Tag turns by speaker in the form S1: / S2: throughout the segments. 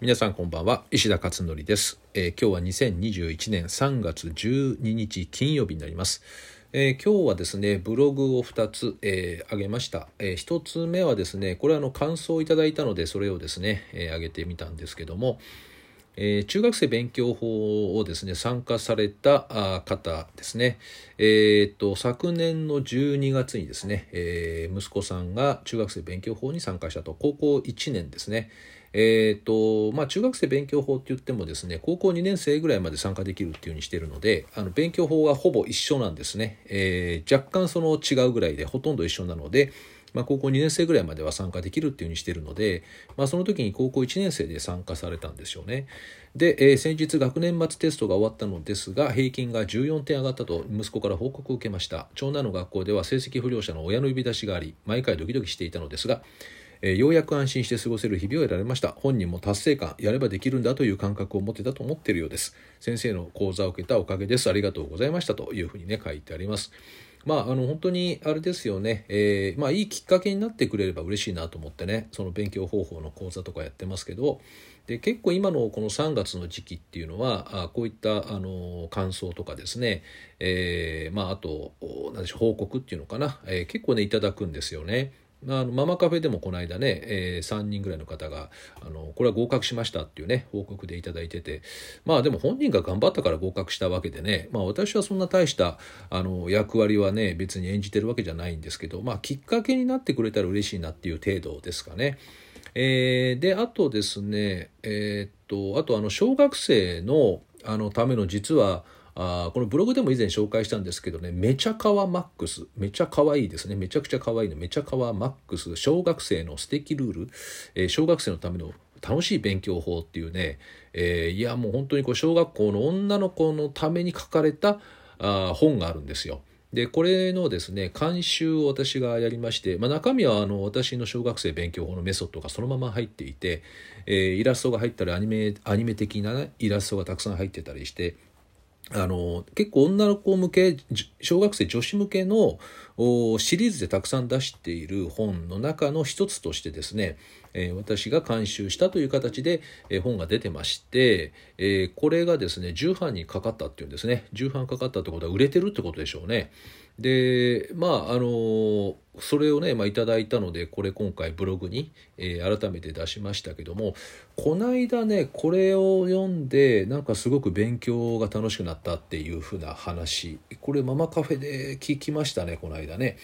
S1: 皆さんこんばんは。石田勝則です、えー、今日は2021年3月12日金曜日になります、えー、今日はですねブログを2つ、えー、上げました、え、1つ目はですねこれはあの感想をいただいたのでそれをですね、え、上げてみたんですけども、え、中学生勉強法をですね参加された方ですね、えー、と昨年の12月にですね、えー、息子さんが中学生勉強法に参加したと。高校1年ですね。えーとまあ、中学生勉強法って言ってもですね高校2年生ぐらいまで参加できるっていうふうにしてるのであの勉強法はほぼ一緒なんですね、えー、若干その違うぐらいでほとんど一緒なので、まあ、高校2年生ぐらいまでは参加できるっていうふうにしてるので、まあ、その時に高校1年生で参加されたんでしょうね。で、えー、先日学年末テストが終わったのですが平均が14点上がったと息子から報告を受けました。長男の学校では成績不良者の親の呼び出しがあり毎回ドキドキしていたのですがえー、ようやく安心して過ごせる日々を得られました。本人も達成感やればできるんだという感覚を持ってたと思っているようです。先生の講座を受けたおかげです。ありがとうございましたというふうにね書いてあります。まあ、あの本当にあれですよね、えー、まあ、いいきっかけになってくれれば嬉しいなと思ってねその勉強方法の講座とかやってますけど。で結構今のこの3月の時期っていうのはあこういったあの感想とかですね、えー、まあ、あと何でしょう報告っていうのかな、えー、結構ねいただくんですよね。あのママカフェでもこの間ね、えー、3人ぐらいの方があのこれは合格しましたっていうね報告でいただいててまあでも本人が頑張ったから合格したわけでねまあ私はそんな大したあの役割はね別に演じてるわけじゃないんですけどまあきっかけになってくれたら嬉しいなっていう程度ですかね。えー、であとですねえー、っとあとあの小学生のあのための実はあこのブログでも以前紹介したんですけどね、めちゃかわマックス、めちゃかわいいですね、めちゃくちゃかわいいの、めちゃかわマックス、小学生の素敵ルール、えー、小学生のための楽しい勉強法っていうね、えー、いやもう本当にこう小学校の女の子のために書かれたあ本があるんですよ。でこれのですね監修を私がやりまして、まあ、中身はあの私の小学生勉強法のメソッドがそのまま入っていて、えー、イラストが入ったりアニメアニメ的な、ね、イラストがたくさん入ってたりしてあの結構女の子向け小学生女子向けのシリーズでたくさん出している本の中の一つとしてですね、え、私が監修したという形で、え、本が出てまして、え、これがですね重版にかかったっていうんですね。重版かかったってことは売れてるってことでしょうね。でまああのそれをね、まあ、いただいたのでこれ今回ブログに、えー、改めて出しましたけどもこの間ねこれを読んでなんかすごく勉強が楽しくなったっていうふうな話。これママカフェで聞きましたねこの間ね。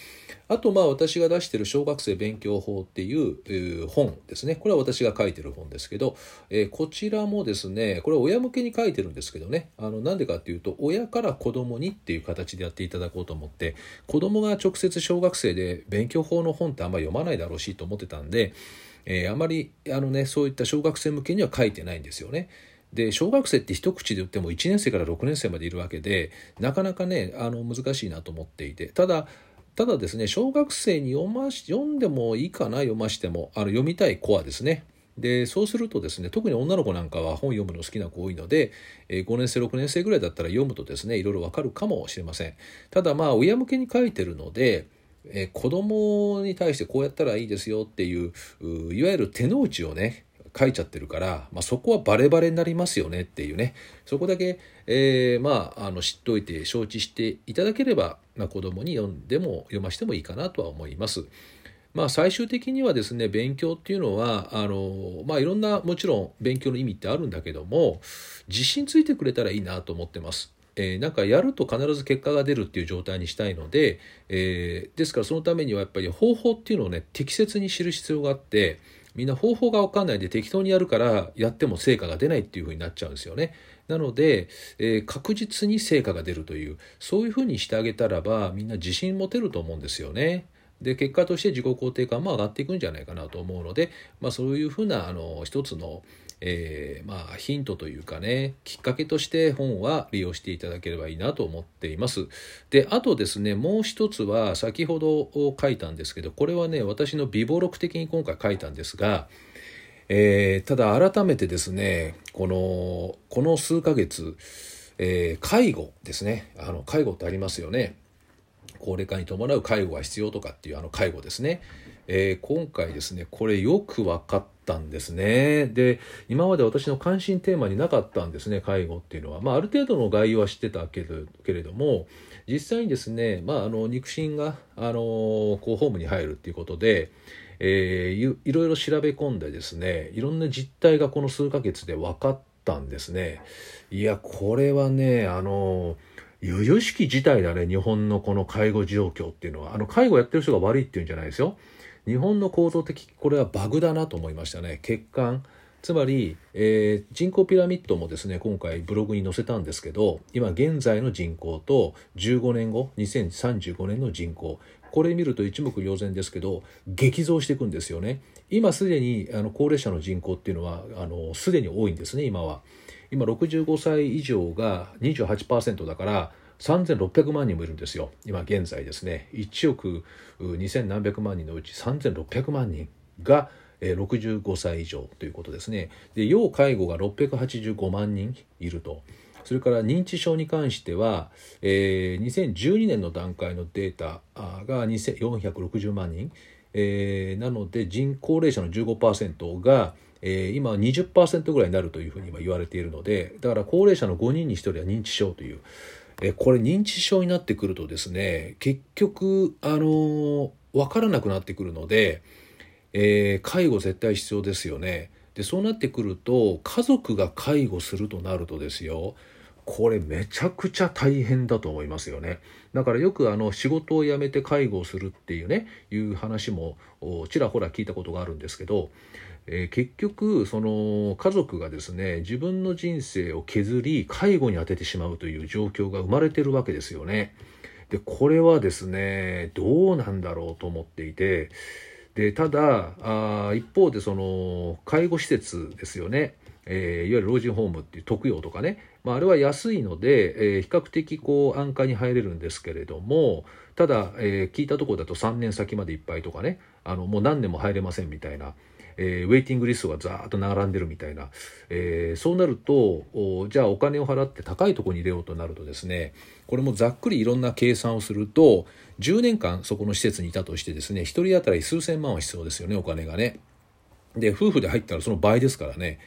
S1: あとまあ私が出してる小学生勉強法っていう本ですね。これは私が書いてる本ですけど、えー、こちらもですねこれは親向けに書いてるんですけどね。あのなんでかっていうと親から子供にっていう形でやっていただこうと思って子供が直接小学生で勉強法の本ってあんまり読まないだろうしと思ってたんで、えー、あまりあの、ね、そういった小学生向けには書いてないんですよね。で小学生って一口で言っても1年生から6年生までいるわけでなかなかねあの難しいなと思っていて。ただただですね小学生に読まし読んでもいいかな読ましても。あの読みたい子はですね。でそうするとですね特に女の子なんかは本読むの好きな子多いので、えー、5年生6年生ぐらいだったら読むとですねいろいろわかるかもしれません。ただまあ親向けに書いてるのでえー、子供に対してこうやったらいいですよっていういわゆる手の内をね書いちゃってるから、まあ、そこはバレバレになりますよねっていうねそこだけ、えー、まああの知っておいて承知していただければ、まあ、子供に読んでも読ましてもいいかなとは思います。まあ、最終的にはですね勉強っていうのはあの、まあ、いろんなもちろん勉強の意味ってあるんだけども自信ついてくれたらいいなと思ってます。えー、なんかやると必ず結果が出るっていう状態にしたいので、えー、ですからそのためにはやっぱり方法っていうのをね適切に知る必要があってみんな方法が分かんないで適当にやるからやっても成果が出ないっていうふうになっちゃうんですよね。なので、えー、確実に成果が出るというそういうふうにしてあげたらばみんな自信持てると思うんですよね。で結果として自己肯定感も上がっていくんじゃないかなと思うので、まあ、そういうふうなあの一つの、えー、まあヒントというかねきっかけとして本は利用していただければいいなと思っています。であとですねもう一つは先ほど書いたんですけどこれはね私の微暴録的に今回書いたんですが、えー、ただ改めてですねこのこの数ヶ月、えー、介護ですねあの介護ってありますよね。高齢化に伴う介護が必要とかっていうあの介護ですね、えー、今回ですねこれよく分かったったんですね。で、今まで私の関心テーマになかったんですね、介護っていうのは。まあ、ある程度の概要は知ってたけどけれども、実際にですね、まあ、あの肉親があのこうホームに入るっていうことで、えー、いろいろ調べ込んでですねいろんな実態がこの数ヶ月で分かったんですね。いやこれはねあの由々しき事態だね日本のこの介護状況っていうのはあの介護やってる人が悪いっていうんじゃないですよ。日本の構造的これはバグだなと思いましたね。血管。つまり、えー、人口ピラミッドもですね今回ブログに載せたんですけど今現在の人口と15年後2035年の人口。これ見ると一目瞭然ですけど激増していくんですよね。今すでにあの高齢者の人口っていうのはあのすでに多いんですね今は。今65歳以上が28%だから3600万人もいるんですよ。今現在ですね。1億2000何百万人のうち3600万人が65歳以上ということですね。で要介護が685万人いると。それから認知症に関しては、えー、2012年の段階のデータが460万人、えー、なので人高齢者の15%が、えー、今は20%ぐらいになるというふうに今言われているのでだから高齢者の5人に1人は認知症という、え、これ認知症になってくるとですね結局あのー、分からなくなってくるので、えー、介護絶対必要ですよね。でそうなってくると家族が介護するとなるとですよこれめちゃくちゃ大変だと思いますよね。だからよくあの仕事を辞めて介護をするっていうねいう話もちらほら聞いたことがあるんですけど、えー、結局その家族がですね自分の人生を削り介護に充ててしまうという状況が生まれてるわけですよね。でこれはですねどうなんだろうと思っていてでただあ一方でその介護施設ですよね、えー、いわゆる老人ホームっていう特養とかね、まあ、あれは安いので、えー、比較的こう安価に入れるんですけれどもただ、えー、聞いたところだと3年先までいっぱいとかねあのもう何年も入れませんみたいな。えー、ウェイティングリストがザーッと並んでるみたいな、えー、そうなるとじゃあお金を払って高いとこに入れようとなるとですねこれもざっくりいろんな計算をすると10年間そこの施設にいたとしてですね1人当たり数千万は必要ですよねお金がね。で夫婦で入ったらその倍ですからね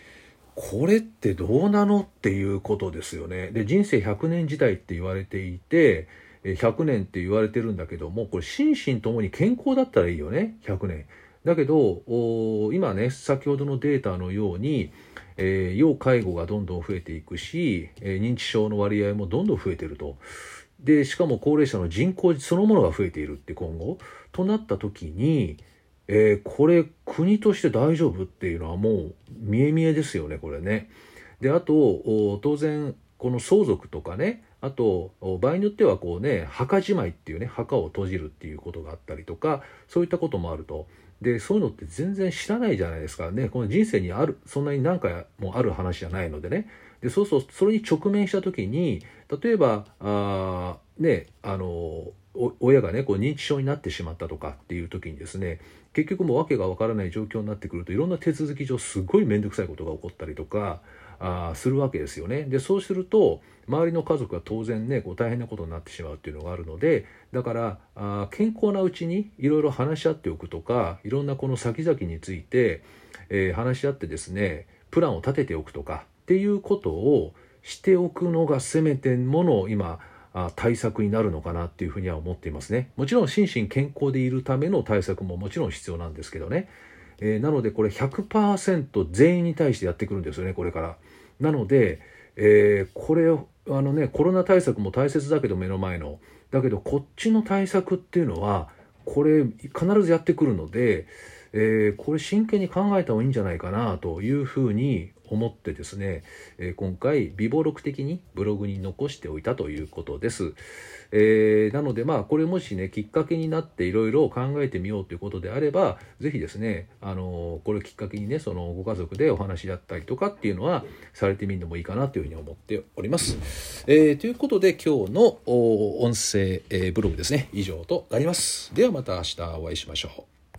S1: これってどうなのっていうことですよね。で人生100年時代って言われていて100年って言われてるんだけどもこれ心身ともに健康だったらいいよね100年。だけど今ね先ほどのデータのように、えー、要介護がどんどん増えていくし、えー、認知症の割合もどんどん増えてると。でしかも高齢者の人口そのものが増えているって今後となった時に、えー、これ国として大丈夫っていうのはもう見え見えですよねこれね。であと当然この相続とかねあと場合によってはこうね墓じまいっていうね墓を閉じるっていうことがあったりとかそういったこともあると。でそういうのって全然知らないじゃないですかねこの人生にあるそんなに何回もある話じゃないのでねでそうそうそれに直面した時に例えばあねあの親がねこう認知症になってしまったとかっていう時にですね結局もう訳が分からない状況になってくるといろんな手続き上すごい面倒くさいことが起こったりとかあするわけですよね。でそうすると周りの家族は当然ねこう大変なことになってしまうっていうのがあるのでだからあ健康なうちにいろいろ話し合っておくとかいろんなこの先々について、えー、話し合ってですねプランを立てておくとかっていうことをしておくのがせめてもの今対策になるのかなっていうふうには思っていますね。もちろん心身健康でいるための対策ももちろん必要なんですけどね。えー、なのでこれ100%全員に対してやってくるんですよねこれから。なので、えー、これあのねコロナ対策も大切だけど目の前のだけどこっちの対策っていうのはこれ必ずやってくるので、えー、これ真剣に考えた方がいいんじゃないかなというふうに思ってですね、えー、今回微暴録的にブログに残しておいたということです。えー、なのでまあこれもしねきっかけになっていろいろ考えてみようということであれば是非ですねあのこれをきっかけにねそのご家族でお話だったりとかっていうのはされてみるのもいいかなというふうに思っております。えー、ということで今日の音声、えブログですね以上となります。ではまた明日お会いしましょう。